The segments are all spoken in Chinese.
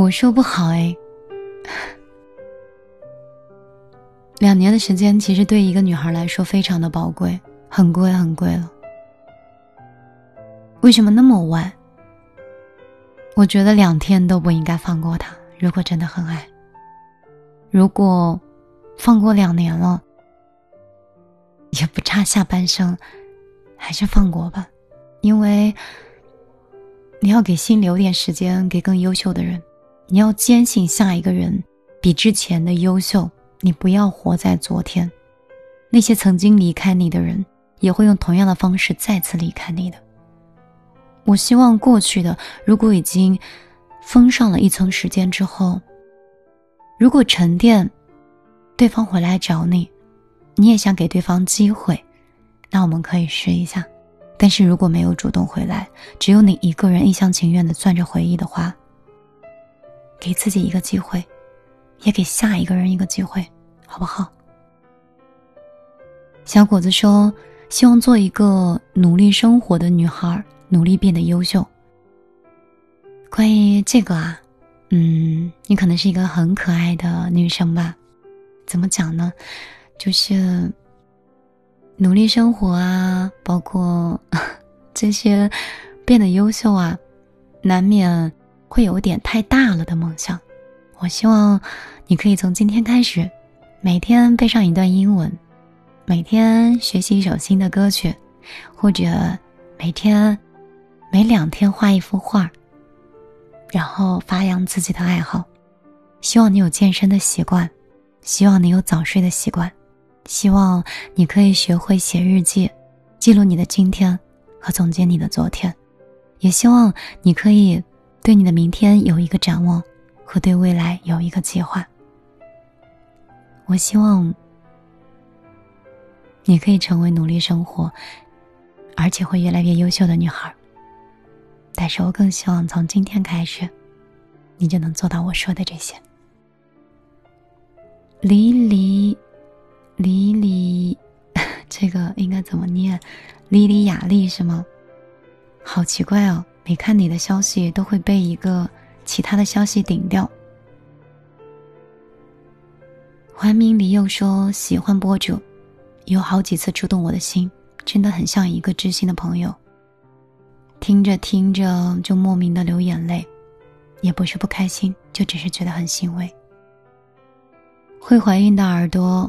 我说不好哎。两年的时间其实对一个女孩来说非常的宝贵，很贵很贵了。为什么那么晚？我觉得两天都不应该放过他。如果真的很爱，如果放过两年了，也不差下半生，还是放过吧，因为你要给心留点时间给更优秀的人，你要坚信下一个人比之前的优秀。你不要活在昨天，那些曾经离开你的人，也会用同样的方式再次离开你的。我希望过去的，如果已经封上了一层时间之后，如果沉淀，对方回来找你，你也想给对方机会，那我们可以试一下。但是如果没有主动回来，只有你一个人一厢情愿的攥着回忆的话，给自己一个机会。也给下一个人一个机会，好不好？小果子说：“希望做一个努力生活的女孩，努力变得优秀。”关于这个啊，嗯，你可能是一个很可爱的女生吧？怎么讲呢？就是努力生活啊，包括这些变得优秀啊，难免会有点太大了的梦想。我希望你可以从今天开始，每天背上一段英文，每天学习一首新的歌曲，或者每天每两天画一幅画，然后发扬自己的爱好。希望你有健身的习惯，希望你有早睡的习惯，希望你可以学会写日记，记录你的今天和总结你的昨天，也希望你可以对你的明天有一个展望。和对未来有一个计划。我希望你可以成为努力生活，而且会越来越优秀的女孩。但是我更希望从今天开始，你就能做到我说的这些。离离，离离，这个应该怎么念？黎黎雅丽是吗？好奇怪哦！每看你的消息都会被一个。其他的消息顶掉。怀明里又说喜欢博主，有好几次触动我的心，真的很像一个知心的朋友。听着听着就莫名的流眼泪，也不是不开心，就只是觉得很欣慰。会怀孕的耳朵，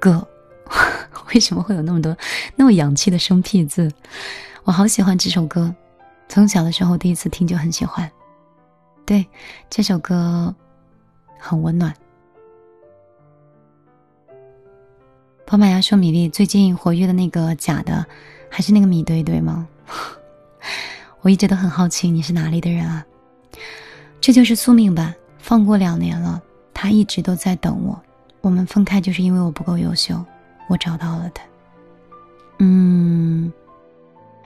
哥，为什么会有那么多那么洋气的生僻字？我好喜欢这首歌，从小的时候第一次听就很喜欢。对，这首歌很温暖。宝马牙说：“米粒最近活跃的那个假的，还是那个米堆堆吗？” 我一直都很好奇你是哪里的人啊？这就是宿命吧。放过两年了，他一直都在等我。我们分开就是因为我不够优秀，我找到了他。嗯，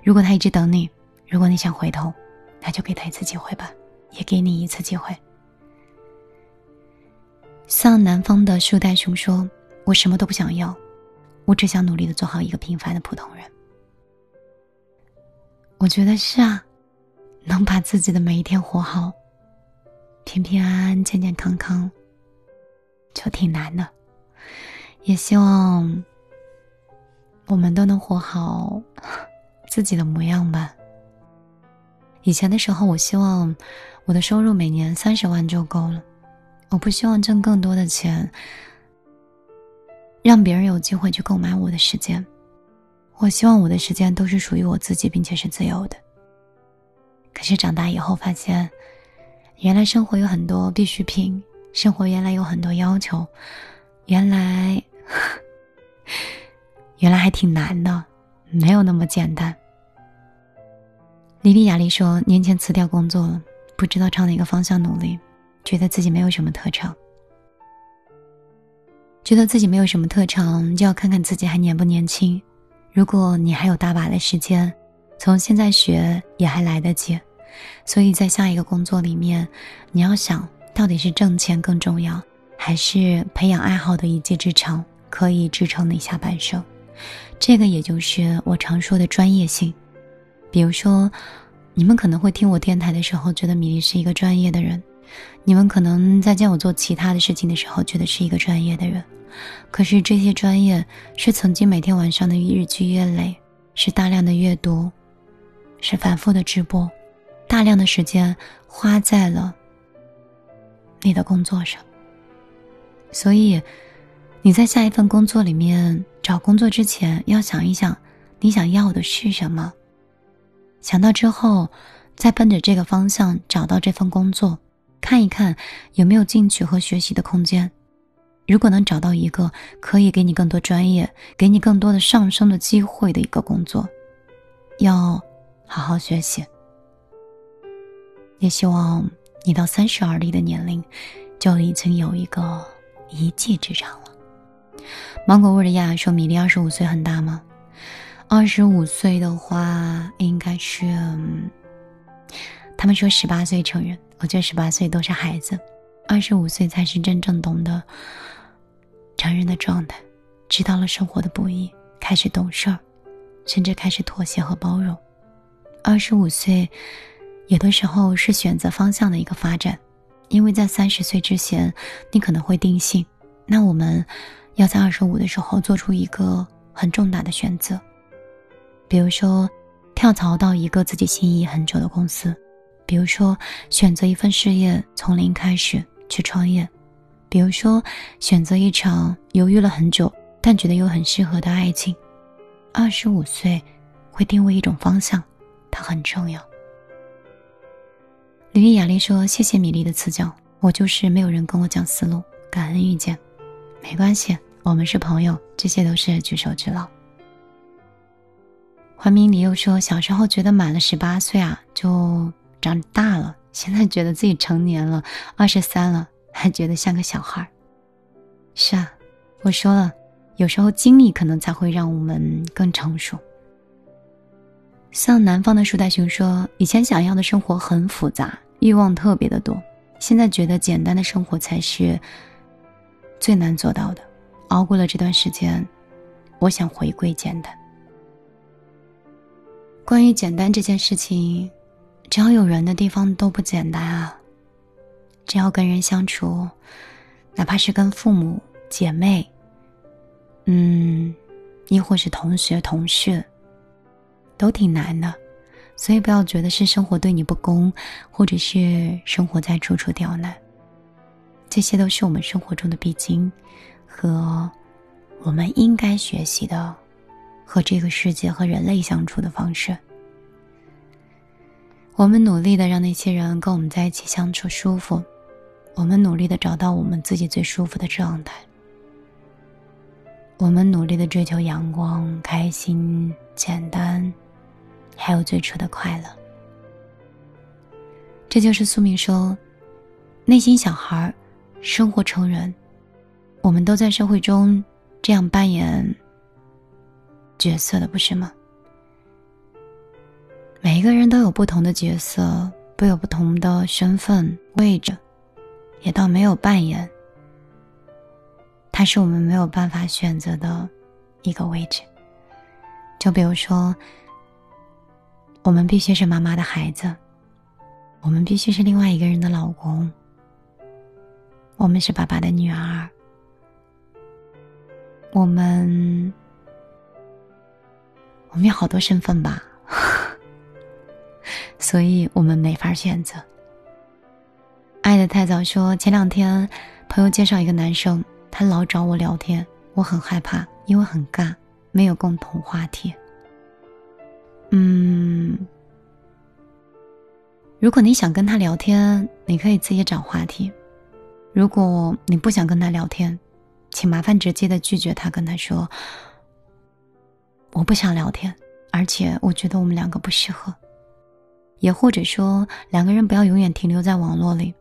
如果他一直等你，如果你想回头，那就给他一次机会吧。也给你一次机会。向南方的树袋熊说：“我什么都不想要，我只想努力的做好一个平凡的普通人。”我觉得是啊，能把自己的每一天活好，平平安安、健健康康，就挺难的。也希望我们都能活好自己的模样吧。以前的时候，我希望。我的收入每年三十万就够了，我不希望挣更多的钱，让别人有机会去购买我的时间。我希望我的时间都是属于我自己，并且是自由的。可是长大以后发现，原来生活有很多必需品，生活原来有很多要求，原来，原来还挺难的，没有那么简单。莉莉亚丽说：“年前辞掉工作了。”不知道朝哪个方向努力，觉得自己没有什么特长，觉得自己没有什么特长，就要看看自己还年不年轻。如果你还有大把的时间，从现在学也还来得及。所以在下一个工作里面，你要想到底是挣钱更重要，还是培养爱好的一技之长可以支撑你下半生。这个也就是我常说的专业性，比如说。你们可能会听我电台的时候，觉得米粒是一个专业的人，你们可能在见我做其他的事情的时候，觉得是一个专业的人，可是这些专业是曾经每天晚上的日积月累，是大量的阅读，是反复的直播，大量的时间花在了你的工作上。所以，你在下一份工作里面找工作之前，要想一想，你想要的是什么。想到之后，再奔着这个方向找到这份工作。看一看有没有进取和学习的空间。如果能找到一个可以给你更多专业、给你更多的上升的机会的一个工作，要好好学习。也希望你到三十而立的年龄，就已经有一个一技之长了。芒果味的亚说：“米粒二十五岁很大吗？二十五岁的话，应该是……他们说十八岁成人。”我觉得十八岁都是孩子，二十五岁才是真正懂得成人的状态，知道了生活的不易，开始懂事儿，甚至开始妥协和包容。二十五岁，有的时候是选择方向的一个发展，因为在三十岁之前，你可能会定性。那我们要在二十五的时候做出一个很重大的选择，比如说跳槽到一个自己心仪很久的公司。比如说，选择一份事业从零开始去创业；比如说，选择一场犹豫了很久但觉得又很适合的爱情。二十五岁会定位一种方向，它很重要。李丽雅丽说：“谢谢米粒的赐教，我就是没有人跟我讲思路，感恩遇见。没关系，我们是朋友，这些都是举手之劳。”环明，你又说小时候觉得满了十八岁啊，就。长大了，现在觉得自己成年了，二十三了，还觉得像个小孩。是啊，我说了，有时候经历可能才会让我们更成熟。像南方的树袋熊说，以前想要的生活很复杂，欲望特别的多，现在觉得简单的生活才是最难做到的。熬过了这段时间，我想回归简单。关于简单这件事情。只要有人的地方都不简单啊！只要跟人相处，哪怕是跟父母、姐妹，嗯，亦或是同学、同事，都挺难的。所以不要觉得是生活对你不公，或者是生活在处处刁难。这些都是我们生活中的必经，和我们应该学习的，和这个世界和人类相处的方式。我们努力的让那些人跟我们在一起相处舒服，我们努力的找到我们自己最舒服的状态，我们努力的追求阳光、开心、简单，还有最初的快乐。这就是宿命说，内心小孩，生活成人，我们都在社会中这样扮演角色的，不是吗？每一个人都有不同的角色，都有不同的身份位置，也倒没有扮演。它是我们没有办法选择的一个位置。就比如说，我们必须是妈妈的孩子，我们必须是另外一个人的老公，我们是爸爸的女儿，我们，我们有好多身份吧。所以我们没法选择。爱的太早说，前两天朋友介绍一个男生，他老找我聊天，我很害怕，因为很尬，没有共同话题。嗯，如果你想跟他聊天，你可以自己找话题；如果你不想跟他聊天，请麻烦直接的拒绝他，跟他说：“我不想聊天，而且我觉得我们两个不适合。”也或者说，两个人不要永远停留在网络里，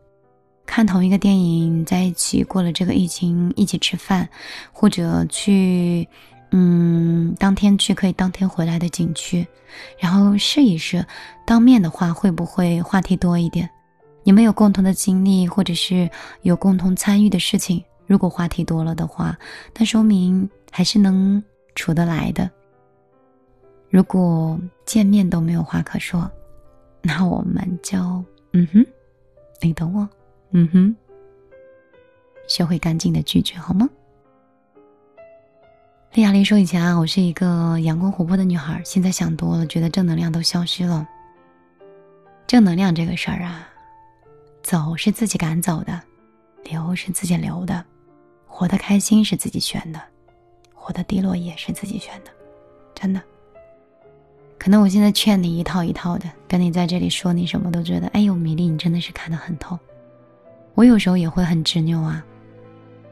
看同一个电影，在一起过了这个疫情，一起吃饭，或者去，嗯，当天去可以当天回来的景区，然后试一试，当面的话会不会话题多一点？你们有共同的经历，或者是有共同参与的事情，如果话题多了的话，那说明还是能处得来的。如果见面都没有话可说。那我们就，嗯哼，你懂我，嗯哼，学会干净的拒绝好吗？丽亚丽说：“以前啊，我是一个阳光活泼的女孩，现在想多了，觉得正能量都消失了。正能量这个事儿啊，走是自己赶走的，留是自己留的，活得开心是自己选的，活得低落也是自己选的，真的。”可能我现在劝你一套一套的，跟你在这里说你什么都觉得，哎呦，米粒，你真的是看得很透。我有时候也会很执拗啊，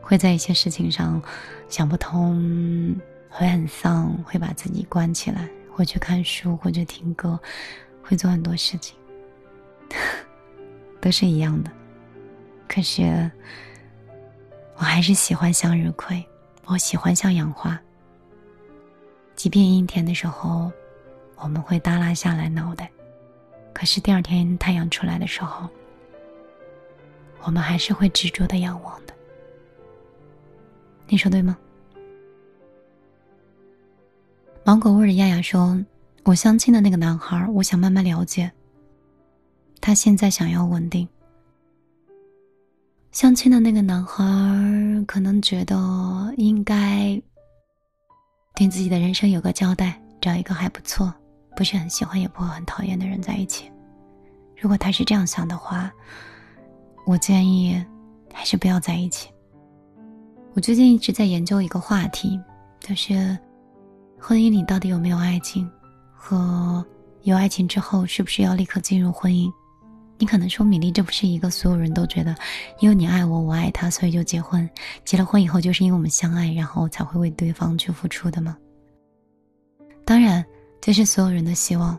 会在一些事情上想不通，会很丧，会把自己关起来，会去看书，或者听歌，会做很多事情，都是一样的。可是，我还是喜欢向日葵，我喜欢向阳花，即便阴天的时候。我们会耷拉下来脑袋，可是第二天太阳出来的时候，我们还是会执着的仰望的。你说对吗？芒果味的亚亚说：“我相亲的那个男孩，我想慢慢了解。他现在想要稳定。相亲的那个男孩可能觉得应该对自己的人生有个交代，找一个还不错。”不是很喜欢，也不会很讨厌的人在一起。如果他是这样想的话，我建议还是不要在一起。我最近一直在研究一个话题，就是婚姻里到底有没有爱情，和有爱情之后是不是要立刻进入婚姻？你可能说米粒，这不是一个所有人都觉得，因为你爱我，我爱他，所以就结婚。结了婚以后，就是因为我们相爱，然后才会为对方去付出的吗？当然。这是所有人的希望。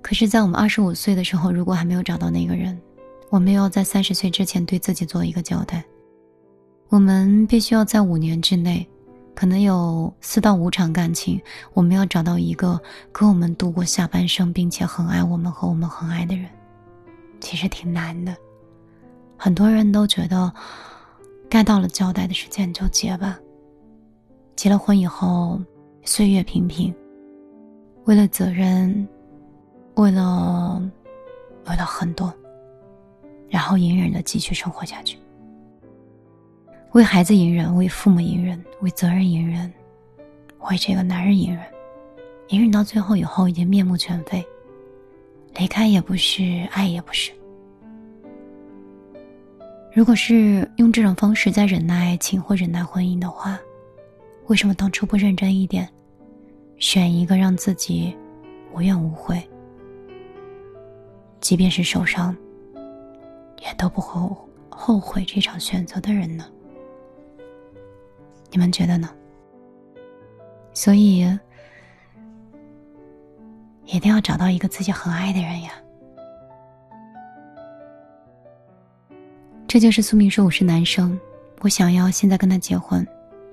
可是，在我们二十五岁的时候，如果还没有找到那个人，我们要在三十岁之前对自己做一个交代。我们必须要在五年之内，可能有四到五场感情，我们要找到一个跟我们度过下半生，并且很爱我们和我们很爱的人。其实挺难的，很多人都觉得，该到了交代的时间就结吧。结了婚以后，岁月平平。为了责任，为了，为了很多，然后隐忍的继续生活下去。为孩子隐忍，为父母隐忍，为责任隐忍，为这个男人隐忍，隐忍到最后以后已经面目全非，离开也不是，爱也不是。如果是用这种方式在忍耐爱情或忍耐婚姻的话，为什么当初不认真一点？选一个让自己无怨无悔，即便是受伤，也都不后后悔这场选择的人呢？你们觉得呢？所以，一定要找到一个自己很爱的人呀。这就是苏明说：“我是男生，我想要现在跟他结婚，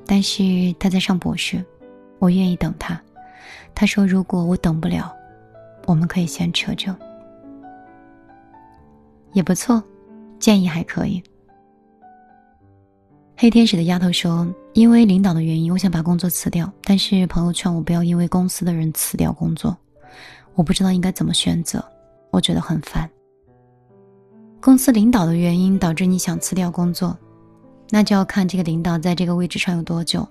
但是他在上博士，我愿意等他。”他说：“如果我等不了，我们可以先撤证，也不错，建议还可以。”黑天使的丫头说：“因为领导的原因，我想把工作辞掉，但是朋友劝我不要因为公司的人辞掉工作，我不知道应该怎么选择，我觉得很烦。公司领导的原因导致你想辞掉工作，那就要看这个领导在这个位置上有多久。”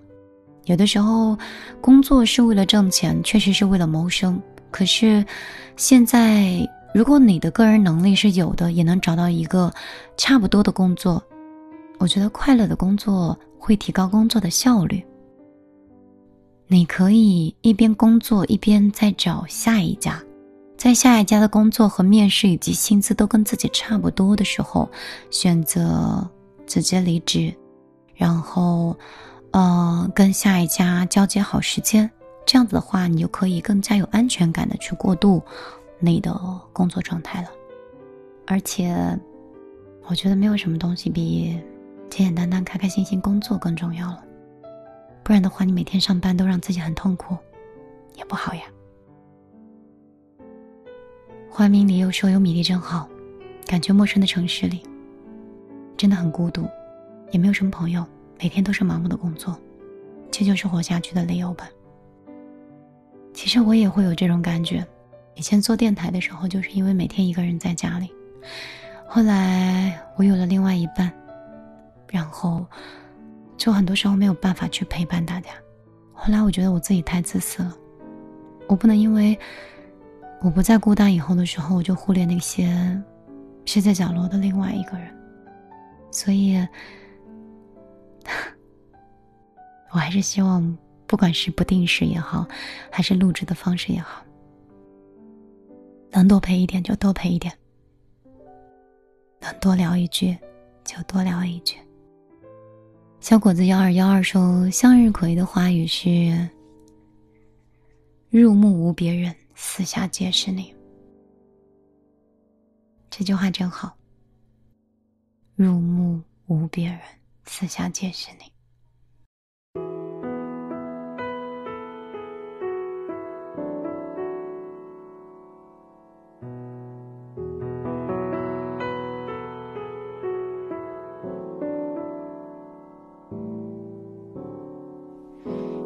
有的时候，工作是为了挣钱，确实是为了谋生。可是，现在如果你的个人能力是有的，也能找到一个差不多的工作，我觉得快乐的工作会提高工作的效率。你可以一边工作一边再找下一家，在下一家的工作和面试以及薪资都跟自己差不多的时候，选择直接离职，然后。呃，跟下一家交接好时间，这样子的话，你就可以更加有安全感的去过渡你的工作状态了。而且，我觉得没有什么东西比简简单单、开开心心工作更重要了。不然的话，你每天上班都让自己很痛苦，也不好呀。花明里又说有米粒真好，感觉陌生的城市里真的很孤独，也没有什么朋友。每天都是忙碌的工作，这就是活下去的理由吧。其实我也会有这种感觉，以前做电台的时候，就是因为每天一个人在家里，后来我有了另外一半，然后就很多时候没有办法去陪伴大家。后来我觉得我自己太自私了，我不能因为我不再孤单以后的时候，我就忽略那些睡在角落的另外一个人。所以，我还是希望，不管是不定时也好，还是录制的方式也好，能多陪一点就多陪一点。能多聊一句，就多聊一句。小果子幺二幺二说：“向日葵的花语是‘入目无别人，四下皆是你’。”这句话真好。入目无别人，四下皆是你。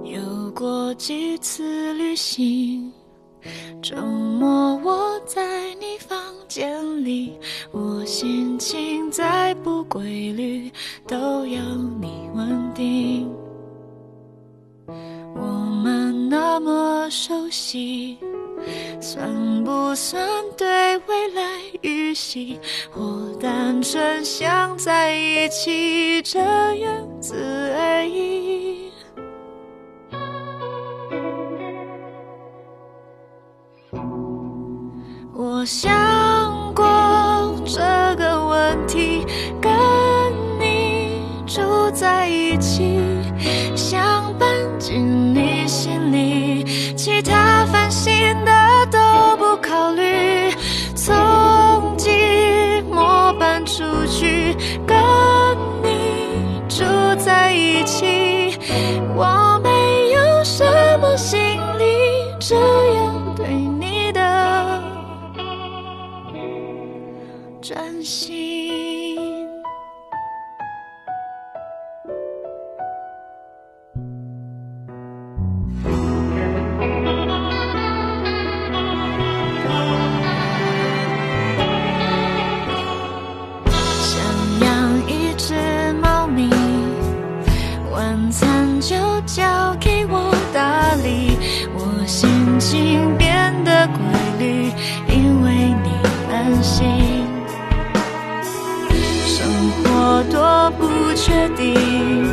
有过几次旅行，不算对未来预习？我单纯想在一起，这样子而已。我想我没有什么心理，只有对你。的真心，生活。多不确定，